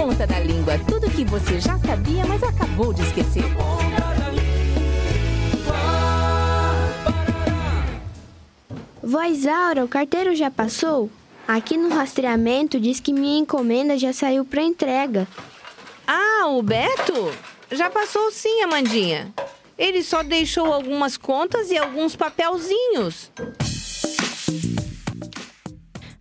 ponta da língua tudo que você já sabia, mas acabou de esquecer. Voz Aura, o carteiro já passou? Aqui no rastreamento diz que minha encomenda já saiu para entrega. Ah, o Beto? Já passou sim, Amandinha. Ele só deixou algumas contas e alguns papelzinhos.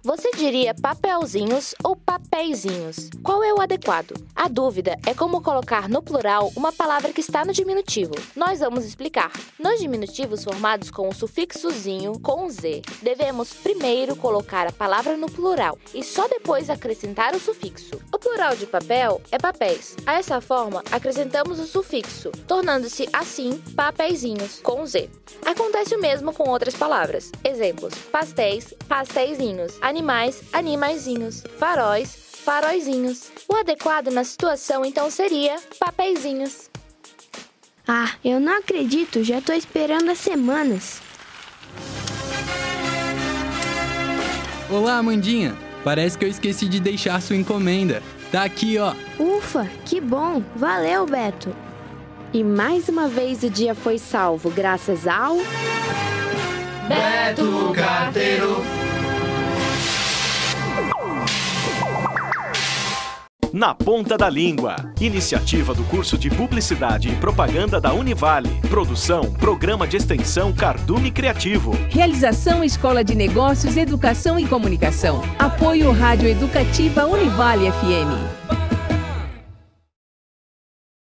Você diria papelzinhos ou papeizinhos? Qual é o adequado? A dúvida é como colocar no plural uma palavra que está no diminutivo. Nós vamos explicar. Nos diminutivos formados com o sufixozinho com Z, devemos primeiro colocar a palavra no plural e só depois acrescentar o sufixo. O plural de papel é papéis. A essa forma, acrescentamos o sufixo, tornando-se assim papeizinhos com Z. Acontece o mesmo com outras palavras. Exemplos: pastéis, pasteizinhos animais, animaizinhos, faróis, faróizinhos. O adequado na situação então seria papeizinhos. Ah, eu não acredito, já tô esperando há semanas. Olá, Amandinha. Parece que eu esqueci de deixar sua encomenda. Tá aqui, ó. Ufa, que bom. Valeu, Beto. E mais uma vez o dia foi salvo graças ao Beto Na Ponta da Língua. Iniciativa do curso de Publicidade e Propaganda da Univale. Produção, Programa de Extensão Cardume Criativo. Realização Escola de Negócios, Educação e Comunicação. Apoio Rádio Educativa Univale FM.